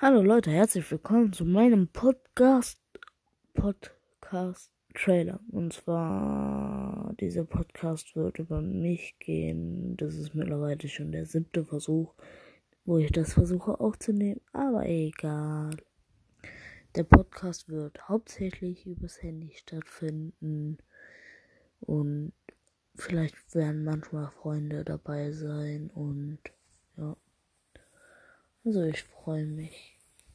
Hallo Leute, herzlich willkommen zu meinem Podcast Podcast Trailer. Und zwar dieser Podcast wird über mich gehen. Das ist mittlerweile schon der siebte Versuch, wo ich das versuche aufzunehmen, aber egal. Der Podcast wird hauptsächlich übers Handy stattfinden und vielleicht werden manchmal Freunde dabei sein und ja. Also ich freue mich.